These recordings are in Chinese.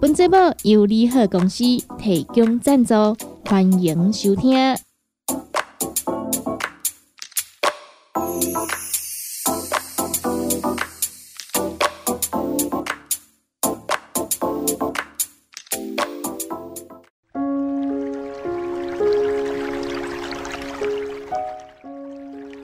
本节目由利好公司提供赞助，欢迎收听。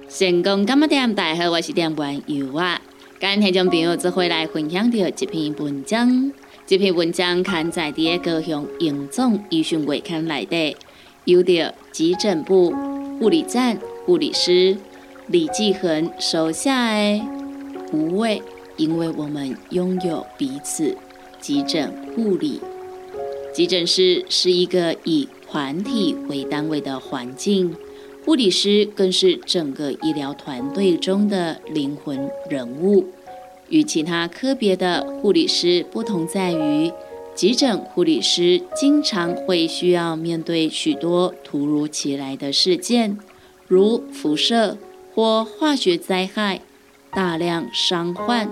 成功干么店，大家好，我是店员尤啊。今天众朋友只会来分享到一篇文章。这篇文章刊载伫高雄荣总医学月刊内底，由着急诊部护理站护理师李继恒手下的无畏，因为我们拥有彼此。急诊护理，急诊室是一个以团体为单位的环境，护理师更是整个医疗团队中的灵魂人物。与其他科别的护理师不同，在于急诊护理师经常会需要面对许多突如其来的事件，如辐射或化学灾害、大量伤患、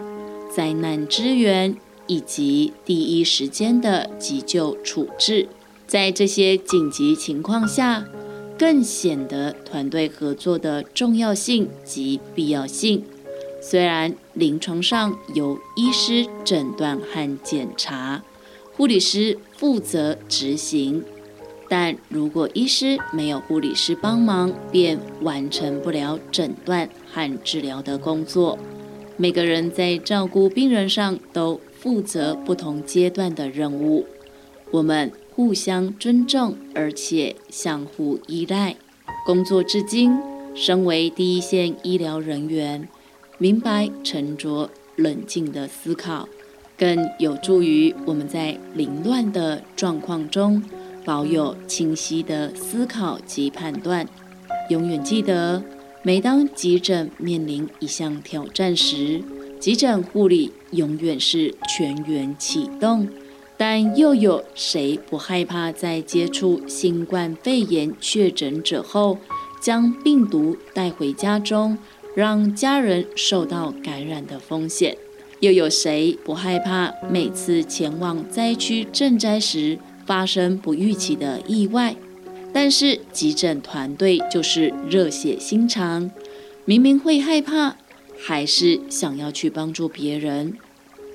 灾难支援以及第一时间的急救处置。在这些紧急情况下，更显得团队合作的重要性及必要性。虽然临床上由医师诊断和检查，护理师负责执行，但如果医师没有护理师帮忙，便完成不了诊断和治疗的工作。每个人在照顾病人上都负责不同阶段的任务，我们互相尊重，而且相互依赖。工作至今，身为第一线医疗人员。明白、沉着、冷静的思考，更有助于我们在凌乱的状况中保有清晰的思考及判断。永远记得，每当急诊面临一项挑战时，急诊护理永远是全员启动。但又有谁不害怕在接触新冠肺炎确诊者后，将病毒带回家中？让家人受到感染的风险，又有谁不害怕每次前往灾区赈灾时发生不预期的意外？但是急诊团队就是热血心肠，明明会害怕，还是想要去帮助别人，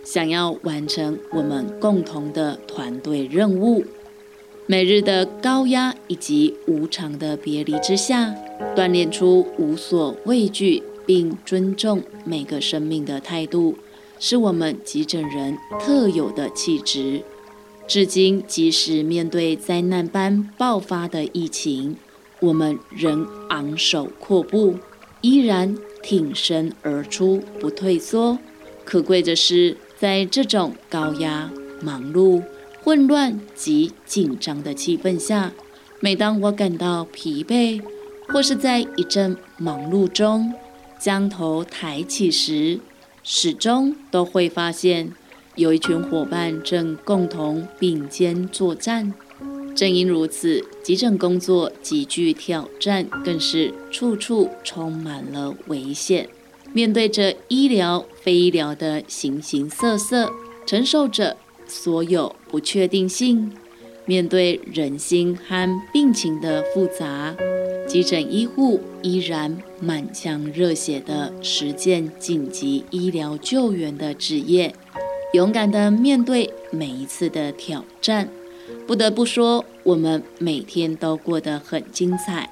想要完成我们共同的团队任务。每日的高压以及无常的别离之下。锻炼出无所畏惧并尊重每个生命的态度，是我们急诊人特有的气质。至今，即使面对灾难般爆发的疫情，我们仍昂首阔步，依然挺身而出，不退缩。可贵的是，在这种高压、忙碌、混乱及紧张的气氛下，每当我感到疲惫，或是在一阵忙碌中，将头抬起时，始终都会发现有一群伙伴正共同并肩作战。正因如此，急诊工作极具挑战，更是处处充满了危险。面对着医疗、非医疗的形形色色，承受着所有不确定性，面对人心和病情的复杂。急诊医护依然满腔热血地实践紧急医疗救援的职业，勇敢地面对每一次的挑战。不得不说，我们每天都过得很精彩，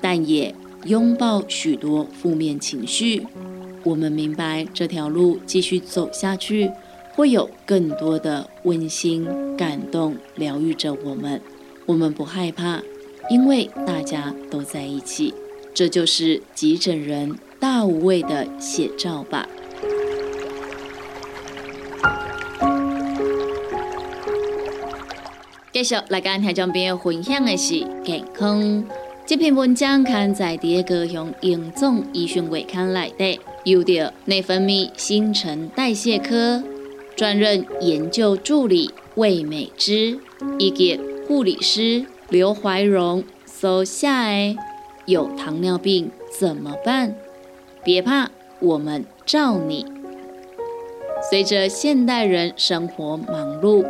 但也拥抱许多负面情绪。我们明白这条路继续走下去，会有更多的温馨感动疗愈着我们。我们不害怕。因为大家都在一起，这就是急诊人大无畏的写照吧。继续来跟听众朋友分享的是健康。这篇文章刊在第一个向营总医学月刊来的，由着内分泌新陈代谢科专任研究助理魏美芝以及护理师刘怀荣搜下的有糖尿病怎么办？别怕，我们罩你。随着现代人生活忙碌，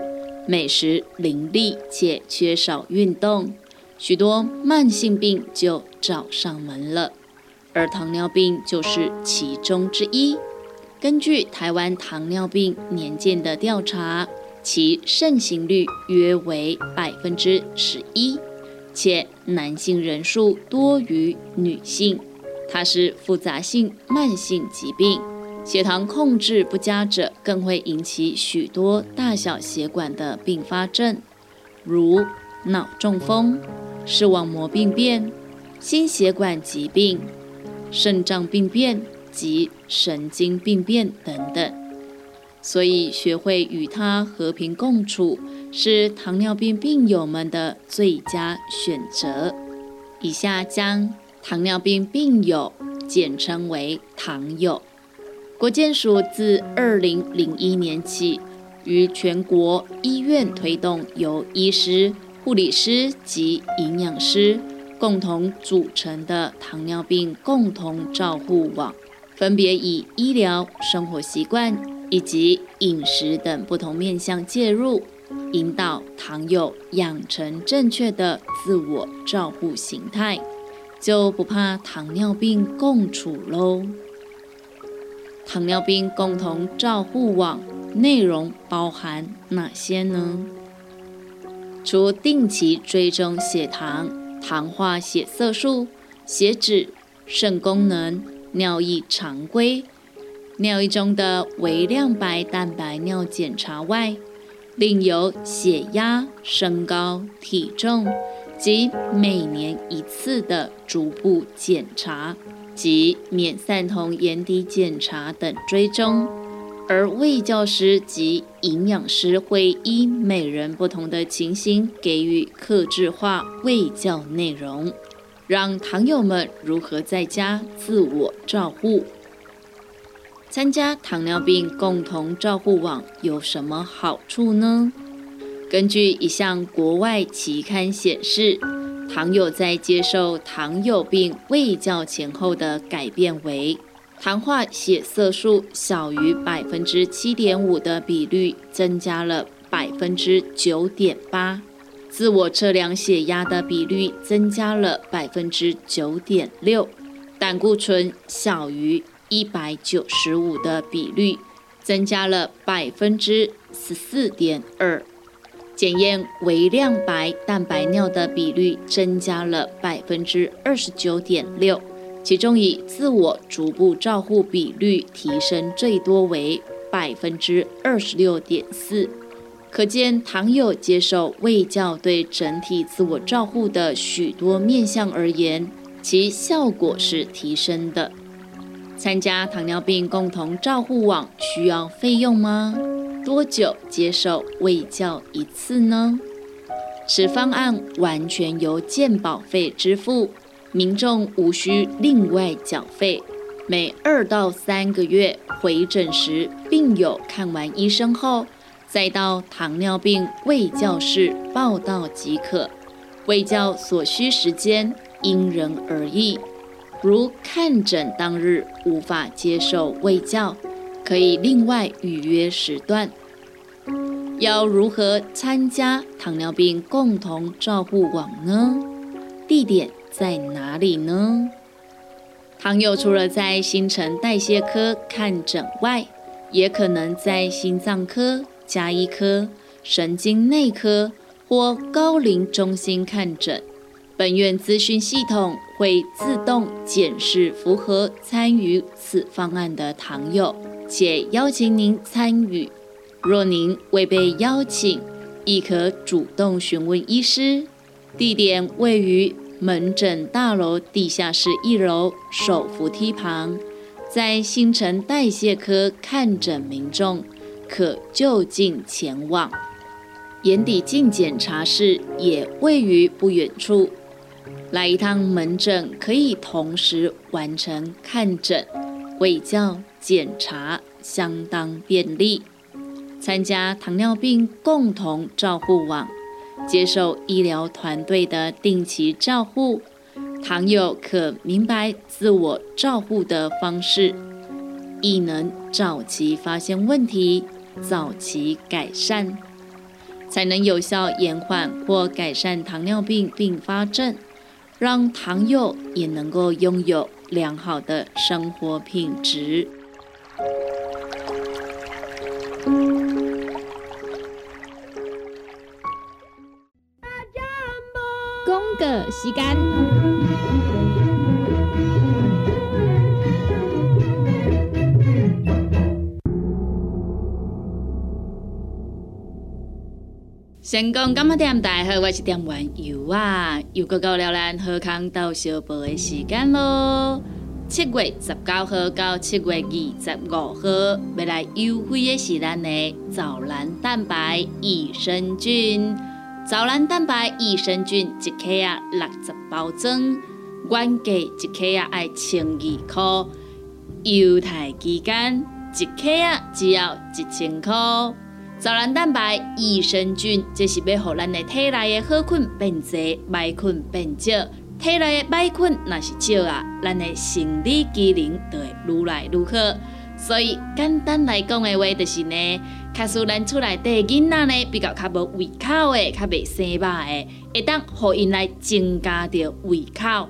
美食林立且缺少运动。许多慢性病就找上门了，而糖尿病就是其中之一。根据台湾糖尿病年鉴的调查，其盛行率约为百分之十一，且男性人数多于女性。它是复杂性慢性疾病，血糖控制不佳者更会引起许多大小血管的并发症，如脑中风。视网膜病变、心血管疾病、肾脏病变及神经病变等等，所以学会与它和平共处，是糖尿病病友们的最佳选择。以下将糖尿病病友简称为糖友。国健署自二零零一年起，于全国医院推动由医师。护理师及营养师共同组成的糖尿病共同照护网，分别以医疗、生活习惯以及饮食等不同面向介入，引导糖友养成正确的自我照护形态，就不怕糖尿病共处喽。糖尿病共同照护网内容包含哪些呢？除定期追踪血糖、糖化血色素、血脂、肾功能、尿液常规、尿液中的微量白蛋白尿检查外，另有血压、身高、体重及每年一次的逐步检查及免散酮眼底检查等追踪。而卫教师及营养师会依每人不同的情形给予克制化卫教内容，让糖友们如何在家自我照护。参加糖尿病共同照护网有什么好处呢？根据一项国外期刊显示，糖友在接受糖友病卫教前后的改变为。糖化血色素小于百分之七点五的比率增加了百分之九点八，自我测量血压的比率增加了百分之九点六，胆固醇小于一百九十五的比率增加了百分之十四点二，检验微量白蛋白尿的比率增加了百分之二十九点六。其中以自我逐步照护比率提升最多为百分之二十六点四，可见糖友接受卫教对整体自我照护的许多面向而言，其效果是提升的。参加糖尿病共同照护网需要费用吗？多久接受卫教一次呢？此方案完全由健保费支付。民众无需另外缴费，每二到三个月回诊时，病友看完医生后，再到糖尿病卫教室报到即可。卫教所需时间因人而异，如看诊当日无法接受卫教，可以另外预约时段。要如何参加糖尿病共同照护网呢？地点。在哪里呢？糖友除了在新陈代谢科看诊外，也可能在心脏科、加医科、神经内科或高龄中心看诊。本院资讯系统会自动检视符合参与此方案的糖友，且邀请您参与。若您未被邀请，亦可主动询问医师。地点位于。门诊大楼地下室一楼手扶梯旁，在新陈代谢科看诊民众可就近前往。眼底镜检查室也位于不远处。来一趟门诊可以同时完成看诊、卫教、检查，相当便利。参加糖尿病共同照护网，接受医疗团队的定期照护，糖友可明白自我照护的方式，亦能早期发现问题，早期改善，才能有效延缓或改善糖尿病并发症，让糖友也能够拥有良好的生活品质。个时间，成功干么店大好，我是店员游啊，又过到了咱荷康到小报的时间咯。七月十九号到七月二十五号，要来优惠的是咱的藻蓝蛋白益生菌。藻蓝蛋白益生菌一克啊六十包装，原价一克啊爱千二块，优待期间一克啊只要一千块。藻蓝蛋白益生菌，这是要互咱的体内的好菌变多，歹菌变少。体内的歹菌若是少啊，咱的生理机能就会愈来愈好。所以简单来讲的话，就是呢，卡使咱厝内底囡仔呢比较较无胃口的，较袂生肉的，会当互因来增加着胃口。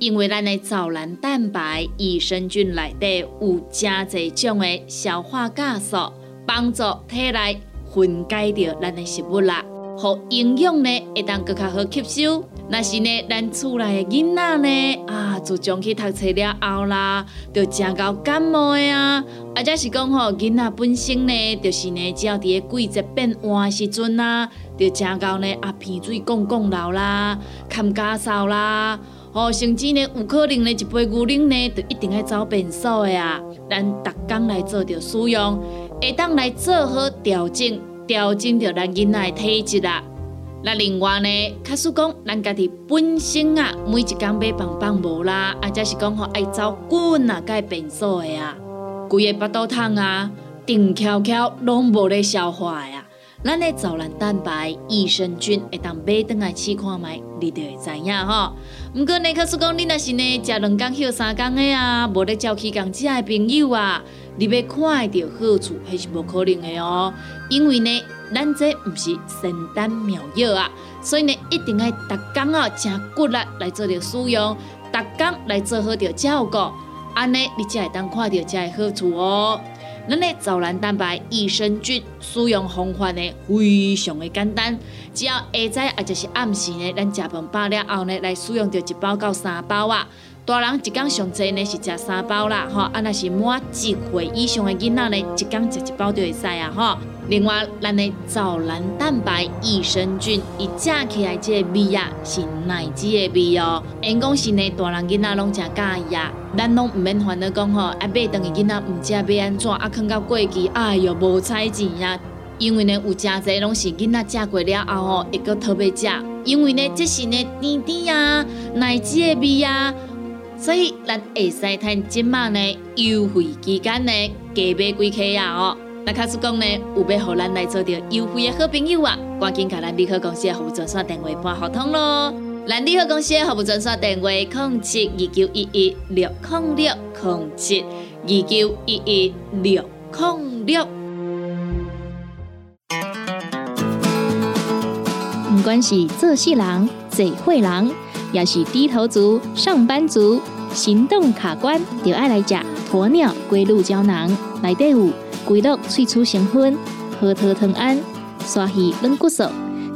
因为咱的藻蓝蛋白益生菌内底有真侪种的消化酵素，帮助体内分解掉咱的食物啦。互营养呢会当更较好吸收。若是呢，咱厝内的囡仔呢，啊，自从去读册了后啦，就真够感冒的啊。啊，则是讲吼，囡仔本身呢，就是呢，只要伫个季节变换时阵啊，就真够呢啊，鼻水讲讲流啦，咳咳嗽啦，吼，甚至呢，有可能呢，一杯牛奶呢，就一定要走便所的啊。咱逐工来做着使用，会当来做好调整。调整着咱囡仔的体质啊！那另外呢，假使讲咱家己本身啊，每一工买棒棒无啦，啊，则是讲吼爱走滚啊，该便所的啊，规个腹肚痛啊，定翘翘拢无咧消化呀。咱的藻蓝蛋白益生菌会当买倒来试看卖，你就会知影吼。毋过呢，假使讲你若是呢，食两工休三工的啊，无咧照去工食的朋友啊。你要看到好处，还是无可能的哦。因为呢，咱这不是仙丹妙药啊，所以呢，一定要逐工哦，真骨力来做着使用，逐工来做好着照顾，安尼你才会当看到这个好处哦。咱的藻蓝蛋白益生菌使用方法呢，非常的简单，只要下早或者是暗时呢，咱食饭饱了后呢，来使用着一包到三包啊。大人一天上济呢是食三包啦，吼，啊那是满一岁以上的囡仔呢，一天食一包就会使啊，吼。另外，咱的藻蓝蛋白益生菌，伊食起来这个味啊是奶子的味哦。因讲是呢，大人囡仔拢真介意啊，咱拢毋免烦恼讲吼，啊买等于囡仔毋食要安怎，啊囥到过期，哎哟无彩钱啊。因为呢，有真侪拢是囡仔食过了后吼，会搁特别食，因为呢，这是呢甜甜啊，奶子的味啊。所以，咱会使趁即马呢优惠期间呢，加买几克啊哦。那卡是讲呢，有要互咱来做着优惠的好朋友啊，赶紧甲咱美好公司的服务专线电话拨合通咯。咱美好公司的服务专线电话：零七二九一一六零六零七二九一一六零六。不管是做事人、做会人。要是低头族、上班族、行动卡关，就爱来食鸵鸟龟鹿胶囊。内底有龟鹿萃取成分，核桃藤胺、刷鱼软骨素，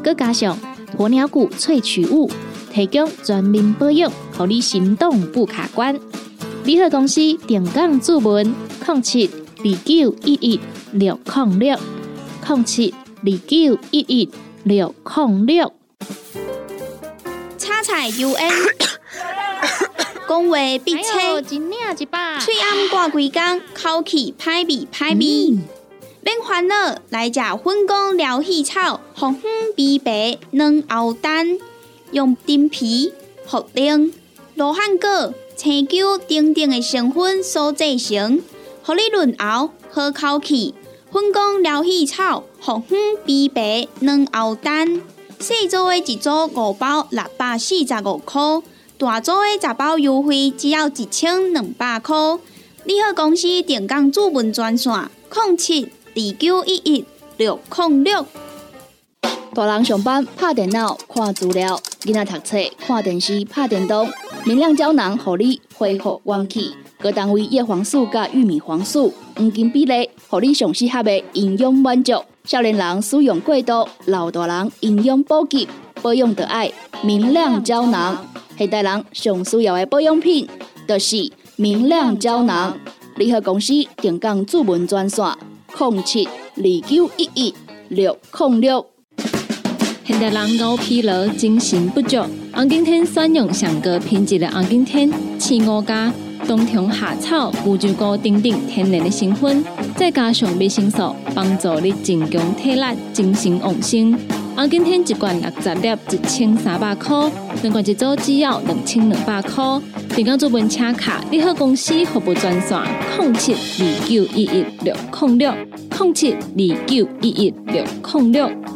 佮加上鸵鸟骨萃取物，提供全面保养，让你行动不卡关。联合公司定岗注文：零七二九一一六零六零七二九一一六零六。彩 U N，讲话必切，嘴暗挂几工，口气歹味歹味。免烦恼，来食粉公疗气草，红粉枇杷软藕丹，用丁皮、茯苓、罗汉果、青椒等等的成分所制成，合你润喉好口气。粉公疗气草，红粉枇杷软藕丹，四组的一组五包六百四十五块，大组的十包优惠只要一千两百块。你好，公司电工主文专线：零七二九一一六零六。大人上班拍电脑看资料，囡仔读册看电视拍电动。明亮胶囊，互你恢复元气。各单位叶黄素加玉米黄素黄金比例，互你上适合的营养满足。少年人使用过度，老大人营养补给，保养得爱明亮胶囊。现代人上需要的保养品，就是明亮胶囊。联合公司电工主文专线：零七二九一一六零六。现代人熬疲劳、精神不足，红景天选用上个品质的红景天，青五加冬虫夏草、乌鸡菇等等天然的成分，再加上维生素，帮助你增强体力、精神旺盛。红景天一罐六十粒，一千三百块；两罐一组只要两千两百块。电工做文车卡，你好公司服务专线：零七二九一一六零六零七二九一一六零六。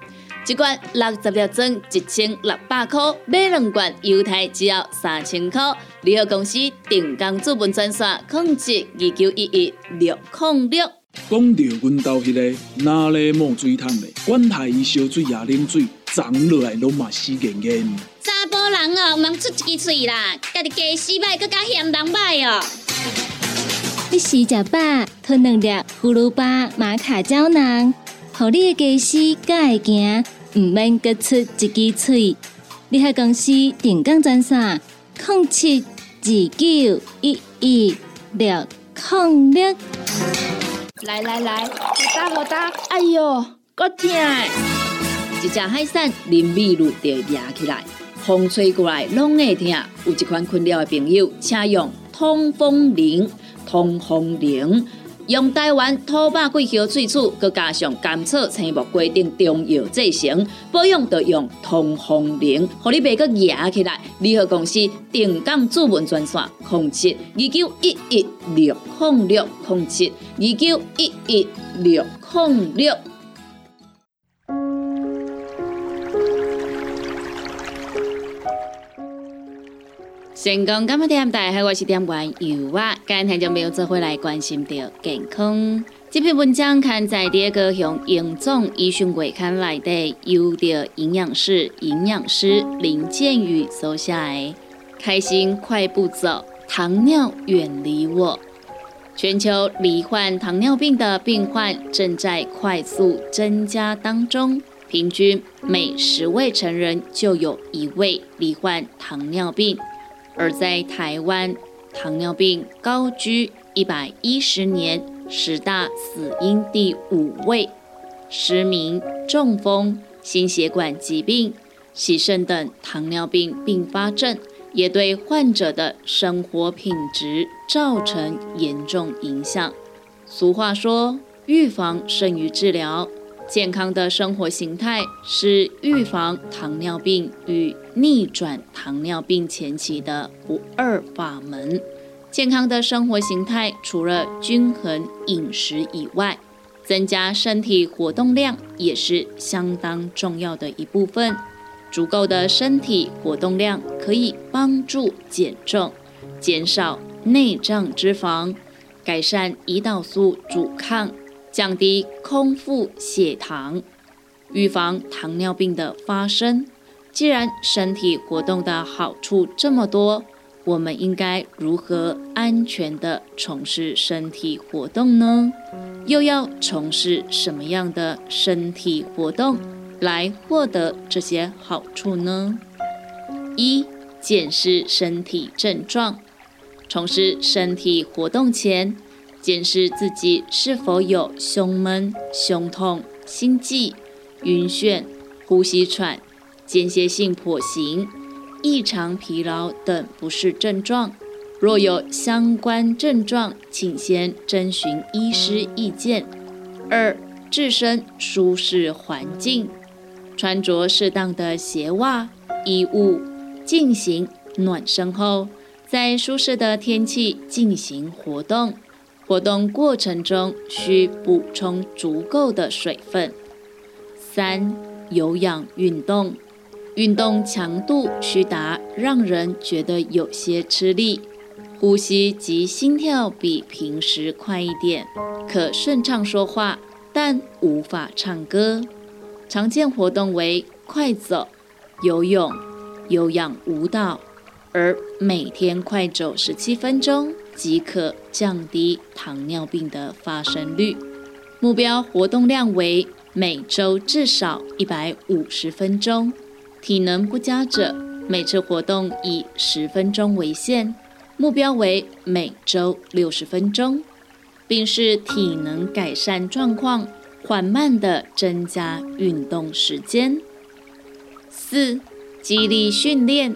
一罐六十粒装，一千六百块；买两罐，犹太只要三千块。联合公司定岗资本专线：控制二九一一六零六。讲到阮兜迄个哪里冒水桶的，管他伊烧水也啉水，长落来拢嘛死严严。查甫人哦，毋通出一支嘴啦，家己家洗歹，更加嫌人歹哦。你食食饱，吞两粒葫芦巴、玛卡胶囊，互你的家洗才会行，毋免各出一支嘴。你喺公司定岗专线：零七二九一一六零六。来来来，好打好打，哎哟，够痛！一只海扇淋米露就压起来，风吹过来拢会痛。有一款困扰的朋友，请用通风铃。通风铃用台湾土八桂香萃取，佮加上甘草、青木规定中药制成，保养要用通风灵，互你袂佮压起来。联合公司定岗主文专线：零七二九一一六控六零七二九一一六控六。成功今日点大家我是点玩油啊！今天就没有做回来关心到健康。这篇文章刊载第个向营总医讯月刊来的优的营养师营养师林建宇所写的。开心快步走，糖尿远离我。全球罹患糖尿病的病患正在快速增加当中，平均每十位成人就有一位罹患糖尿病。而在台湾，糖尿病高居一百一十年十大死因第五位，失明、中风、心血管疾病、洗肾等糖尿病并发症，也对患者的生活品质造成严重影响。俗话说，预防胜于治疗。健康的生活形态是预防糖尿病与逆转糖尿病前期的不二法门。健康的生活形态除了均衡饮食以外，增加身体活动量也是相当重要的一部分。足够的身体活动量可以帮助减重、减少内脏脂肪、改善胰岛素阻抗。降低空腹血糖，预防糖尿病的发生。既然身体活动的好处这么多，我们应该如何安全的从事身体活动呢？又要从事什么样的身体活动来获得这些好处呢？一、检视身体症状。从事身体活动前，检视自己是否有胸闷、胸痛、心悸、晕眩、呼吸喘、间歇性跛行、异常疲劳等不适症状。若有相关症状，请先征询医师意见。二、置身舒适环境，穿着适当的鞋袜、衣物，进行暖身后，在舒适的天气进行活动。活动过程中需补充足够的水分。三、有氧运动，运动强度需达让人觉得有些吃力，呼吸及心跳比平时快一点，可顺畅说话，但无法唱歌。常见活动为快走、游泳、有氧舞蹈，而每天快走十七分钟。即可降低糖尿病的发生率。目标活动量为每周至少一百五十分钟。体能不佳者，每次活动以十分钟为限。目标为每周六十分钟，并是体能改善状况缓慢地增加运动时间。四、肌力训练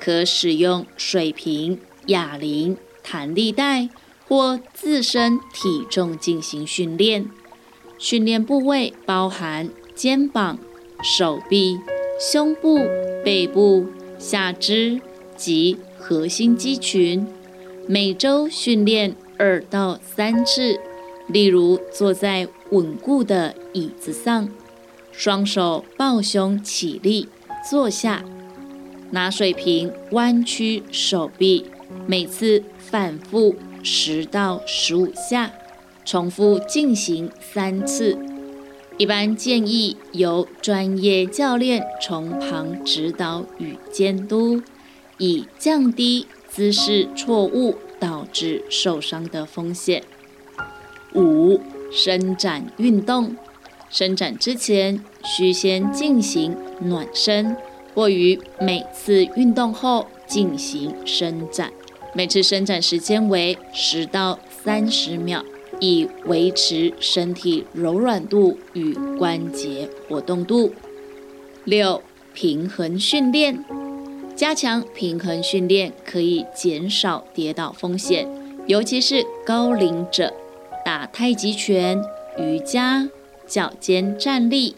可使用水瓶、哑铃。弹力带或自身体重进行训练，训练部位包含肩膀、手臂、胸部、背部、下肢及核心肌群。每周训练二到三次，例如坐在稳固的椅子上，双手抱胸起立坐下，拿水瓶弯曲手臂，每次。反复十到十五下，重复进行三次。一般建议由专业教练从旁指导与监督，以降低姿势错误导致受伤的风险。五、伸展运动，伸展之前需先进行暖身，或于每次运动后进行伸展。每次伸展时间为十到三十秒，以维持身体柔软度与关节活动度。六、平衡训练，加强平衡训练可以减少跌倒风险，尤其是高龄者。打太极拳、瑜伽、脚尖站立、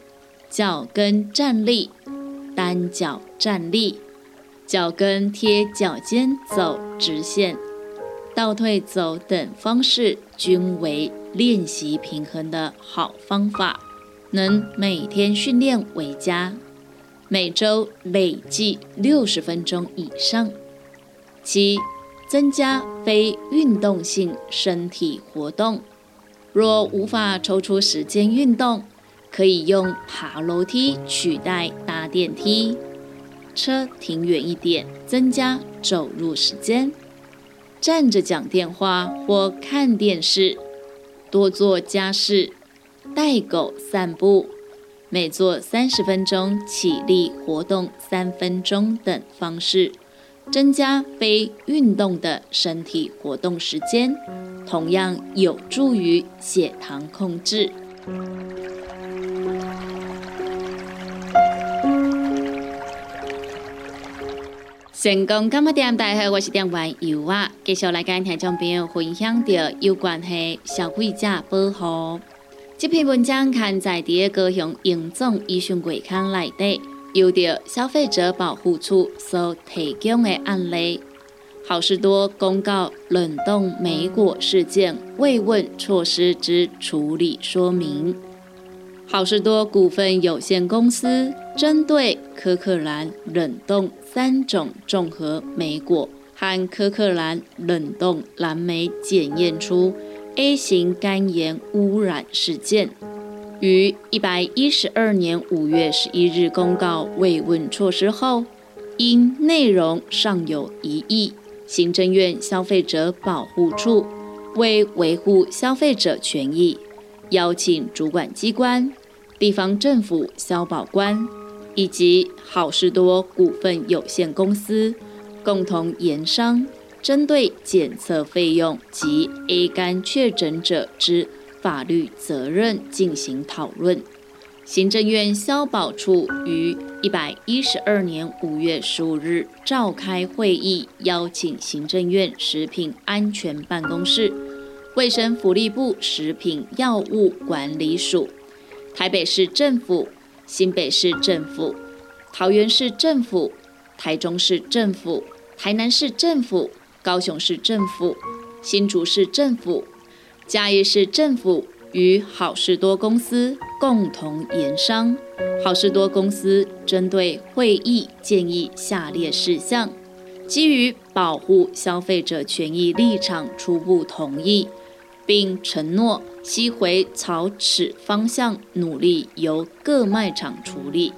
脚跟站立、单脚站立。脚跟贴脚尖走直线，倒退走等方式均为练习平衡的好方法，能每天训练为佳，每周累计六十分钟以上。七、增加非运动性身体活动，若无法抽出时间运动，可以用爬楼梯取代搭电梯。车停远一点，增加走路时间；站着讲电话或看电视；多做家事；带狗散步；每做三十分钟起立活动三分钟等方式，增加非运动的身体活动时间，同样有助于血糖控制。成功今日点大好，我是点玩游啊，继续来跟听众朋友分享到有关系消费者保护。这篇文章刊在第一高雄严总医讯柜刊内底，由着消费者保护处所提供的案例。好事多公告冷冻莓果事件慰问措施之处理说明。好事多股份有限公司针对科克兰冷冻三种综合莓果和科克兰冷冻蓝莓检验出 A 型肝炎污染事件，于一百一十二年五月十一日公告慰问措施后，因内容尚有疑义，行政院消费者保护处为维护消费者权益。邀请主管机关、地方政府消保官以及好事多股份有限公司共同研商，针对检测费用及 A 肝确诊者之法律责任进行讨论。行政院消保处于一百一十二年五月十五日召开会议，邀请行政院食品安全办公室、卫生福利部食品药物管理署、台北市政府、新北市政府、桃园市政府、台中市政府、台南市政府、高雄市政府、新竹市政府、嘉义市政府。与好事多公司共同研商，好事多公司针对会议建议下列事项，基于保护消费者权益立场，初步同意，并承诺吸回朝此方向努力，由各卖场处理。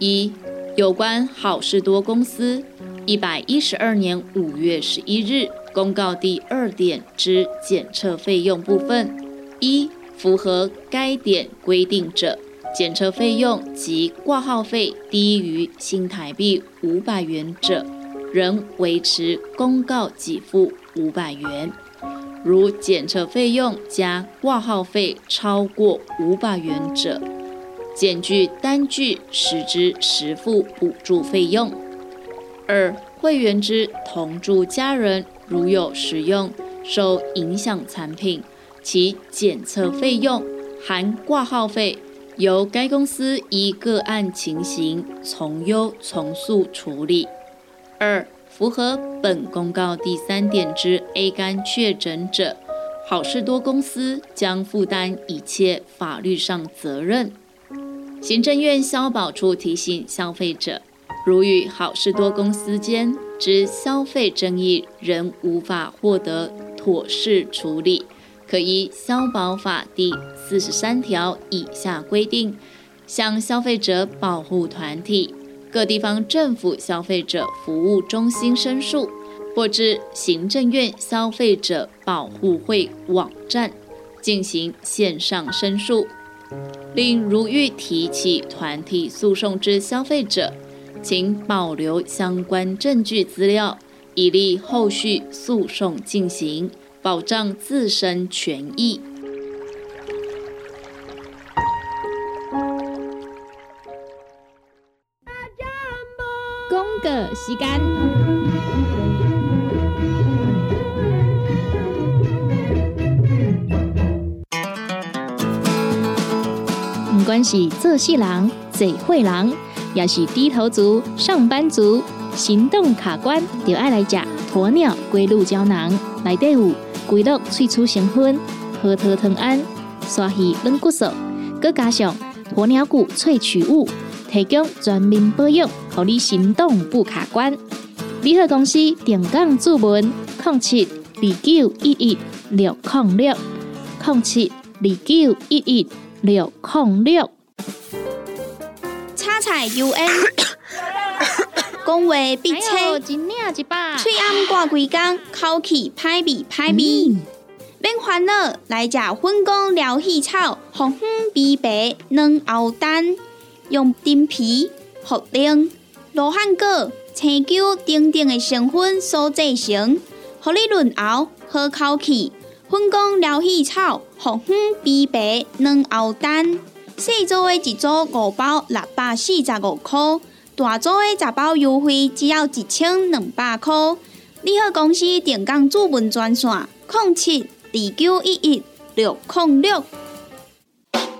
一、有关好事多公司一百一十二年五月十一日公告第二点之检测费用部分，一。符合该点规定者，检测费用及挂号费低于新台币五百元者，仍维持公告给付五百元；如检测费用加挂号费超过五百元者，检具单据实支实付补助费用。二、会员之同住家人如有使用受影响产品。其检测费用含挂号费，由该公司依个案情形从优从速处理。二、符合本公告第三点之 A 肝确诊者，好事多公司将负担一切法律上责任。行政院消保处提醒消费者，如与好事多公司间之消费争议仍无法获得妥适处理。可依消保法第四十三条以下规定，向消费者保护团体、各地方政府消费者服务中心申诉，或至行政院消费者保护会网站进行线上申诉。另如欲提起团体诉讼之消费者，请保留相关证据资料，以利后续诉讼进行。保障自身权益。时间，不管是做事人、做会人，也是低头族、上班族、行动卡关，就爱来吃鸵鸟龟鹿胶囊，内底有。龟鹿萃取成分，核桃藤胺、刷鱼软骨素，佮加上鸵鸟骨萃取物，提供全面保养，让你行动不卡关。联合公司定岗注文：零七二九一一六零六零七二九一一六零六。叉彩 U N，讲话必切，嘴暗挂几工，口气歹味歹味。免烦恼，来食粉工疗气草，红粉枇杷软藕丹，用丁皮、茯苓、罗汉果、青椒等等的成分所制成，合你润喉好口气。粉工疗气草，红粉枇杷软喉丹，细组的一组五包六百四十五块，大组的十包优惠只要一千两百块。你好，公司电工主文专线：零七。二九一一六零六，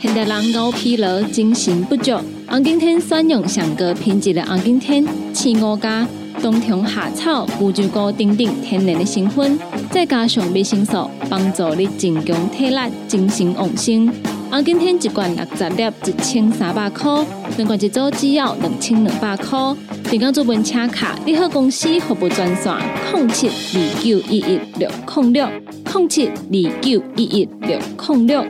现代人熬疲劳、精神不足，红景天选用上个品质的红景天，青乌加冬虫夏草、乌鸡菇等等天然的成分，再加上维生素，帮助你增强体力、精神旺盛。啊，今天一罐六十粒，一千三百块；两罐一组只要两千两百块。订购做本车卡，你好公司服务专线：零七二九一一六零六零七二九一一六零六。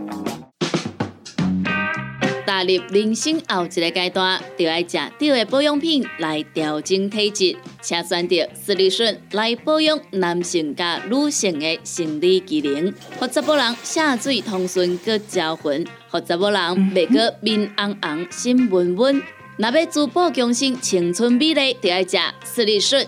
踏入人生后一个阶段，就要食对的保养品来调整体质，请选择斯利顺来保养男性加女性的生理机能，或查某人下水通顺个招魂，或查某人袂个面红红心温温。若要珠宝强身、青春美丽，就要食斯利顺。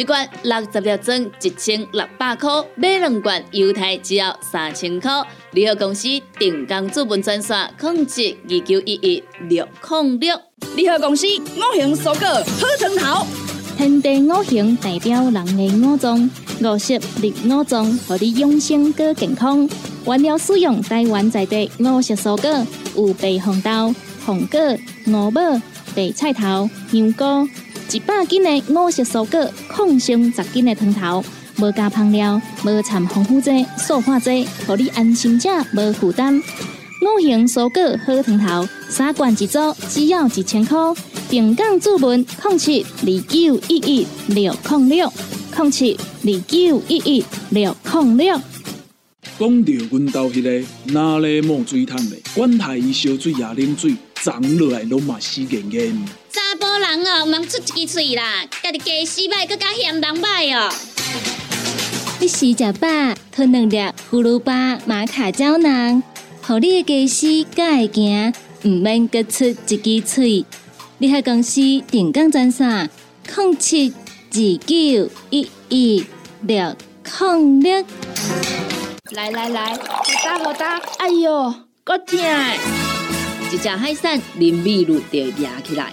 一罐六十粒装，一千六百块；买两罐，犹太只要三千块。联合公司定岗资本专线：控制二九一一六零六。联合公司五行蔬果好汤头，天地五行代表人的五脏，五色绿五脏，互你养生更健康。原料使用台湾在地五色蔬果，有白红豆、红果、五宝、白菜头、香菇。一百斤的五色蔬果，抗性十斤的汤头，无加香料，无掺防腐剂、塑化剂，让你安心吃无负担。五行蔬果好汤头，三罐一组，只要一千块。平港注文：零七二九一一六零六零七二九一一六零六。讲到阮兜迄个哪里冒水桶的，管他伊烧水也冷水，长落来拢嘛死严严。查甫人哦，毋通出一支喙啦，家己家洗歹，搁加嫌人歹哦。你食食饱，吞两粒葫芦巴、马卡胶囊，互你的家洗才会行，毋免搁出一支喙。你喺公司定岗专线：零七二九一一六零六。来来来，好打好打，哎哟，够痛！一只海扇林密路就压起来，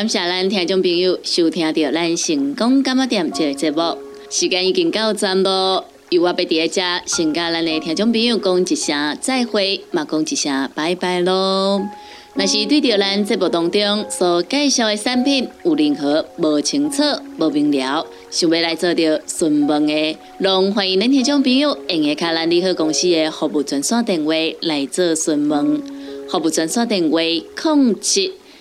感谢咱听众朋友收听到咱成功感冒店这个节目，时间已经到站咯。由我要伫遮先甲咱的听众朋友讲一声再会，嘛讲一声拜拜咯。若是对着咱节目当中所介绍的产品有任何无清楚、无明了，想要来做着询问的，拢欢迎咱听众朋友用下卡咱利好公司的服务专线电话来做询问。服务专线电话：零七。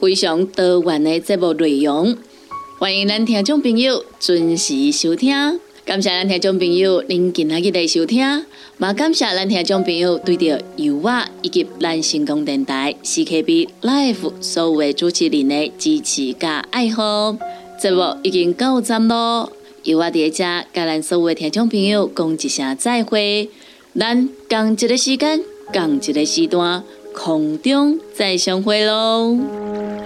非常多元的节目内容，欢迎咱听众朋友准时收听。感谢咱听众朋友您今日的收听，也感谢咱听众朋友对着由我以及咱成功电台 CKB Life 所有的主持人的支持加爱好。节目已经到站咯，由我伫遮甲咱所有的听众朋友讲一声再会。咱共一个时间，共一个时段。空中再相会喽。